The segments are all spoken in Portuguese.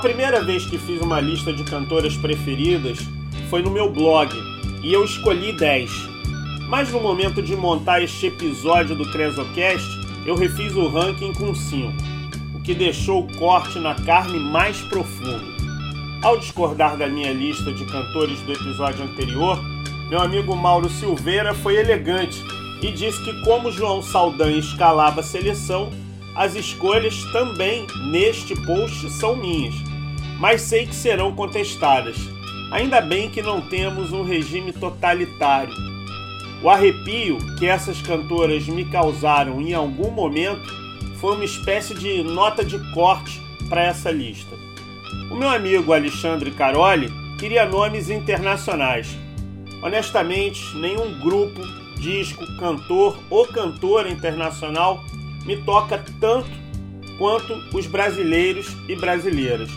primeira vez que fiz uma lista de cantoras preferidas foi no meu blog e eu escolhi 10. Mas no momento de montar este episódio do Cresocast, eu refiz o ranking com 5, o que deixou o corte na carne mais profundo. Ao discordar da minha lista de cantores do episódio anterior, meu amigo Mauro Silveira foi elegante e disse que, como João Saldanha escalava a seleção, as escolhas também neste post são minhas, mas sei que serão contestadas. Ainda bem que não temos um regime totalitário. O arrepio que essas cantoras me causaram em algum momento foi uma espécie de nota de corte para essa lista. O meu amigo Alexandre Caroli queria nomes internacionais. Honestamente, nenhum grupo, disco, cantor ou cantora internacional me toca tanto quanto os brasileiros e brasileiras.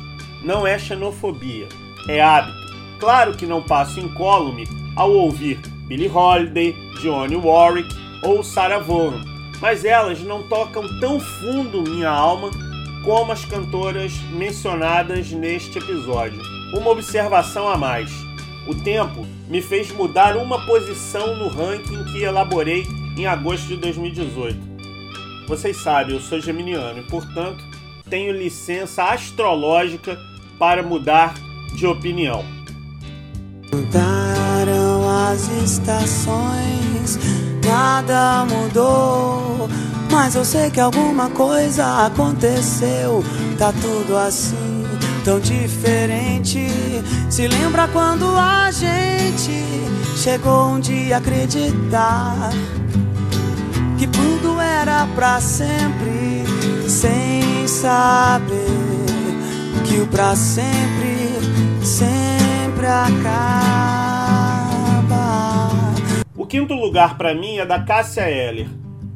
Não é xenofobia, é hábito. Claro que não passo incólume ao ouvir Billie Holiday, Dionne Warwick ou Sarah Vaughan, mas elas não tocam tão fundo minha alma como as cantoras mencionadas neste episódio. Uma observação a mais. O tempo me fez mudar uma posição no ranking que elaborei em agosto de 2018. Vocês sabem, eu sou geminiano e, portanto, tenho licença astrológica para mudar de opinião. Mudaram as estações, nada mudou. Mas eu sei que alguma coisa aconteceu. Tá tudo assim, tão diferente. Se lembra quando a gente chegou um dia a acreditar que tudo era pra sempre, sem saber que o pra sempre sempre acaba. O quinto lugar para mim é da Cássia Eller.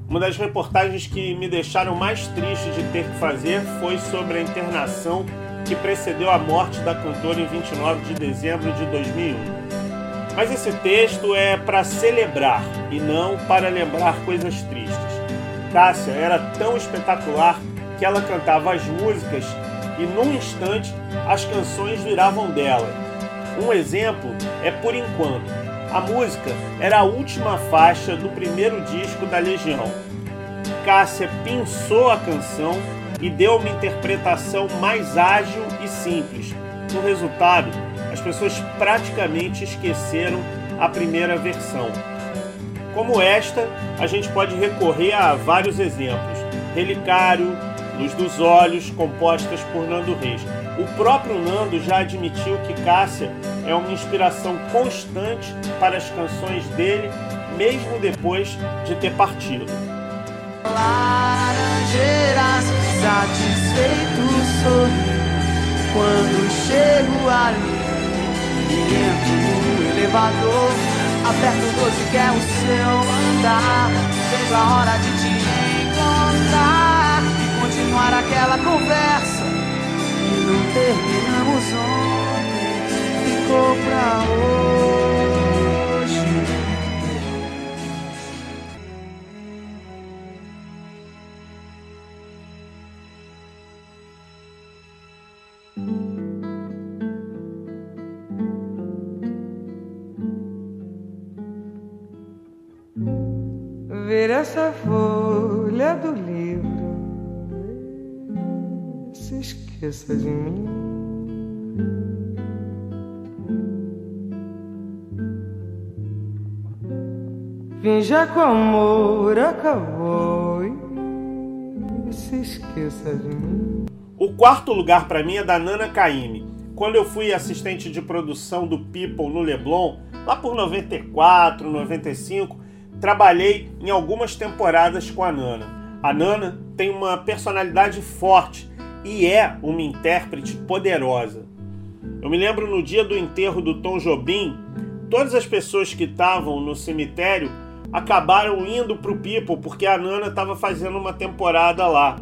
Uma das reportagens que me deixaram mais triste de ter que fazer foi sobre a internação que precedeu a morte da cantora em 29 de dezembro de 2001. Mas esse texto é para celebrar e não para lembrar coisas tristes. Cássia era tão espetacular que ela cantava as músicas e num instante as canções viravam dela. Um exemplo é Por Enquanto, a música era a última faixa do primeiro disco da Legião. Cássia pensou a canção e deu uma interpretação mais ágil e simples. No resultado, as pessoas praticamente esqueceram a primeira versão. Como esta, a gente pode recorrer a vários exemplos: Relicário, Luz dos Olhos, compostas por Nando Reis. O próprio Nando já admitiu que Cássia é uma inspiração constante para as canções dele, mesmo depois de ter partido. Laranjeiras, satisfeito sou quando chego ali entro no elevador. Aperto o 12 que é o seu andar. Vejo a hora de Ver essa folha do livro, se esqueça de mim. Finja que o amor acabou e se esqueça de mim. O quarto lugar para mim é da Nana Caymmi. Quando eu fui assistente de produção do People no Leblon, lá por 94, 95, trabalhei em algumas temporadas com a Nana. A Nana tem uma personalidade forte e é uma intérprete poderosa. Eu me lembro no dia do enterro do Tom Jobim, todas as pessoas que estavam no cemitério acabaram indo para o People porque a Nana estava fazendo uma temporada lá.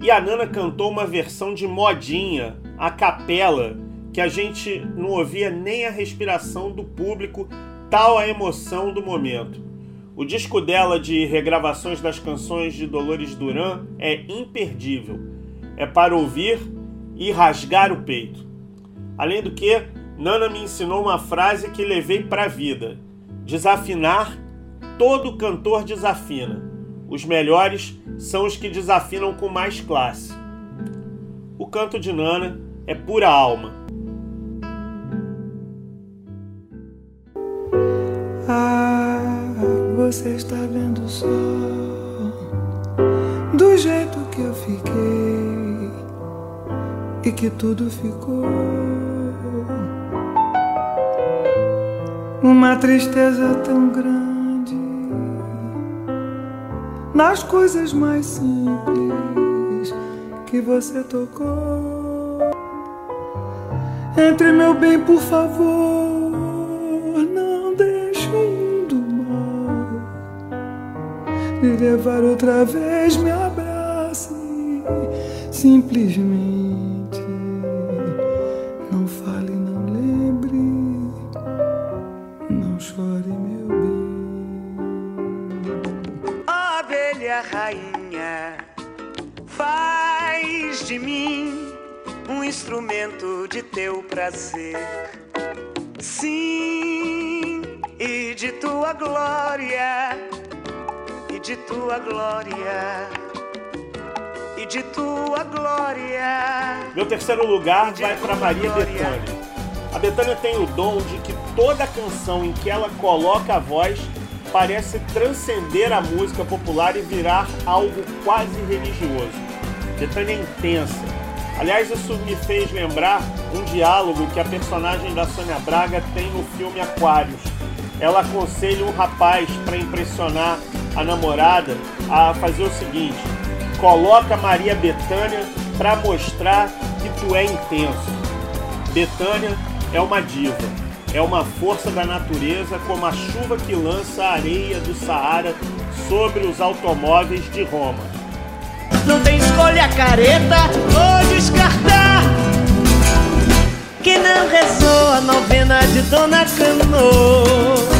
E a Nana cantou uma versão de modinha, a capela, que a gente não ouvia nem a respiração do público, tal a emoção do momento. O disco dela de regravações das canções de Dolores Duran é imperdível. É para ouvir e rasgar o peito. Além do que, Nana me ensinou uma frase que levei para a vida: desafinar, todo cantor desafina. Os melhores são os que desafinam com mais classe. O canto de Nana é pura alma. Você está vendo só do jeito que eu fiquei e que tudo ficou. Uma tristeza tão grande nas coisas mais simples que você tocou. Entre meu bem, por favor, me levar outra vez. Me abrace simplesmente. Não fale, não lembre, não chore, meu bem. Abelha rainha, faz de mim um instrumento de teu prazer. Sim, e de tua glória, de tua glória, e de tua glória. Meu terceiro lugar vai para Maria glória. Bethânia. A Bethânia tem o dom de que toda canção em que ela coloca a voz parece transcender a música popular e virar algo quase religioso. Bethânia é intensa. Aliás, isso me fez lembrar um diálogo que a personagem da Sônia Braga tem no filme Aquários. Ela aconselha um rapaz para impressionar a namorada a fazer o seguinte: coloca Maria Bethânia para mostrar que tu é intenso. Betânia é uma diva, é uma força da natureza como a chuva que lança a areia do Saara sobre os automóveis de Roma. Não tem escolha careta ou descartar. Que não rezou a novena de Dona Cano.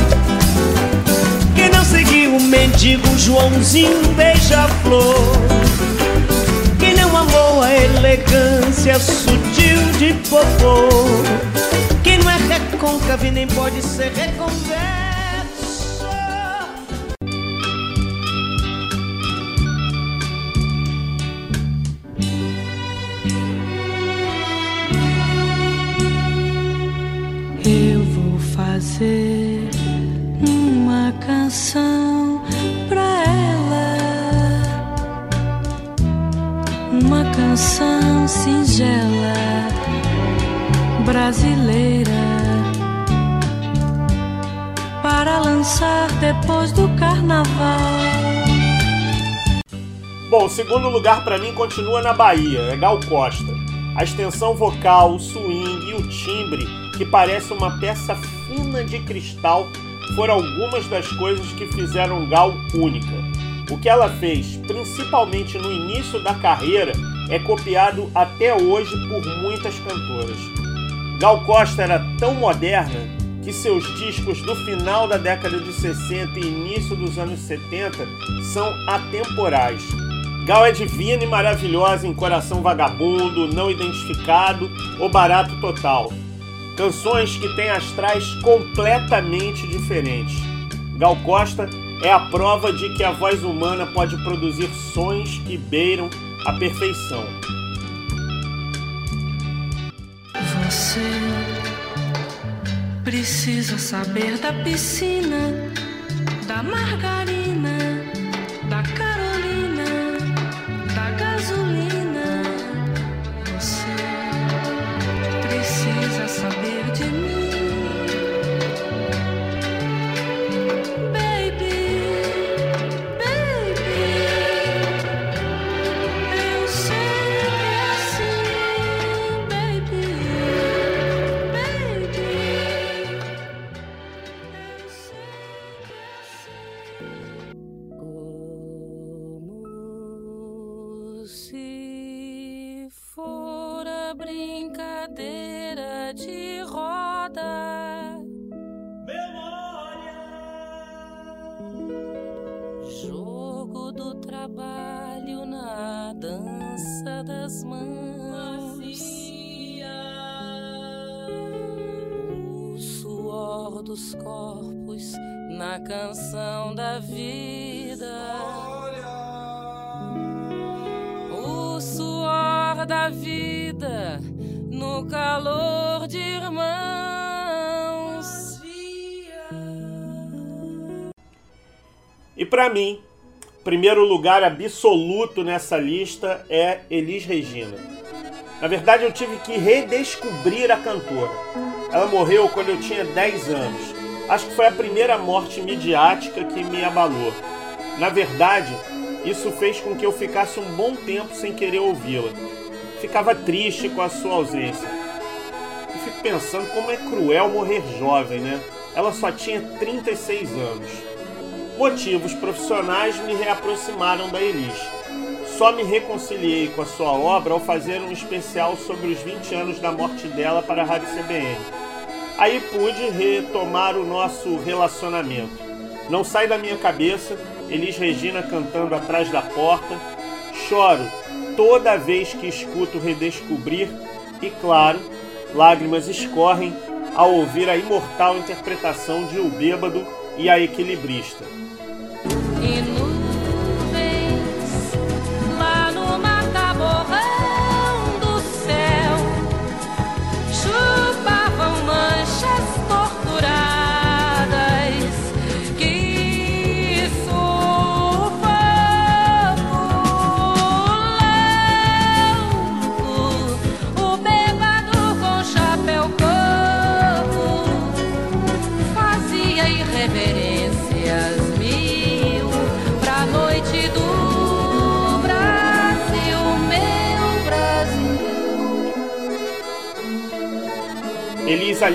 Mendigo Joãozinho beija-flor. Que não amou a elegância sutil de popô. Que não é recôncavo e nem pode ser reconverso. Uma canção singela brasileira para lançar depois do carnaval. Bom, o segundo lugar para mim continua na Bahia, é Gal Costa. A extensão vocal, o swing e o timbre, que parece uma peça fina de cristal, foram algumas das coisas que fizeram Gal única. O que ela fez, principalmente no início da carreira, é copiado até hoje por muitas cantoras. Gal Costa era tão moderna que seus discos do final da década de 60 e início dos anos 70 são atemporais. Gal é divina e maravilhosa em Coração Vagabundo, Não Identificado ou Barato Total. Canções que têm astrais completamente diferentes. Gal Costa é a prova de que a voz humana pode produzir sons que beiram a perfeição. Você precisa saber da piscina, da margarina, cadeira de roda. Memória. Jogo do trabalho na dança das mãos. O suor dos corpos na canção da vida. O suor da vida no calor de irmãos. E para mim, primeiro lugar absoluto nessa lista é Elis Regina. Na verdade, eu tive que redescobrir a cantora. Ela morreu quando eu tinha 10 anos. Acho que foi a primeira morte midiática que me abalou. Na verdade, isso fez com que eu ficasse um bom tempo sem querer ouvi-la. Ficava triste com a sua ausência. E fico pensando como é cruel morrer jovem, né? Ela só tinha 36 anos. Motivos profissionais me reaproximaram da Elis. Só me reconciliei com a sua obra ao fazer um especial sobre os 20 anos da morte dela para a Rádio CBN. Aí pude retomar o nosso relacionamento. Não sai da minha cabeça Elis Regina cantando atrás da porta. Choro toda vez que escuto redescobrir e, claro, lágrimas escorrem ao ouvir a imortal interpretação de O Bêbado e a Equilibrista.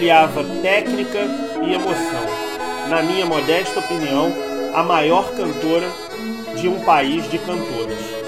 Aliava técnica e emoção. Na minha modesta opinião, a maior cantora de um país de cantoras.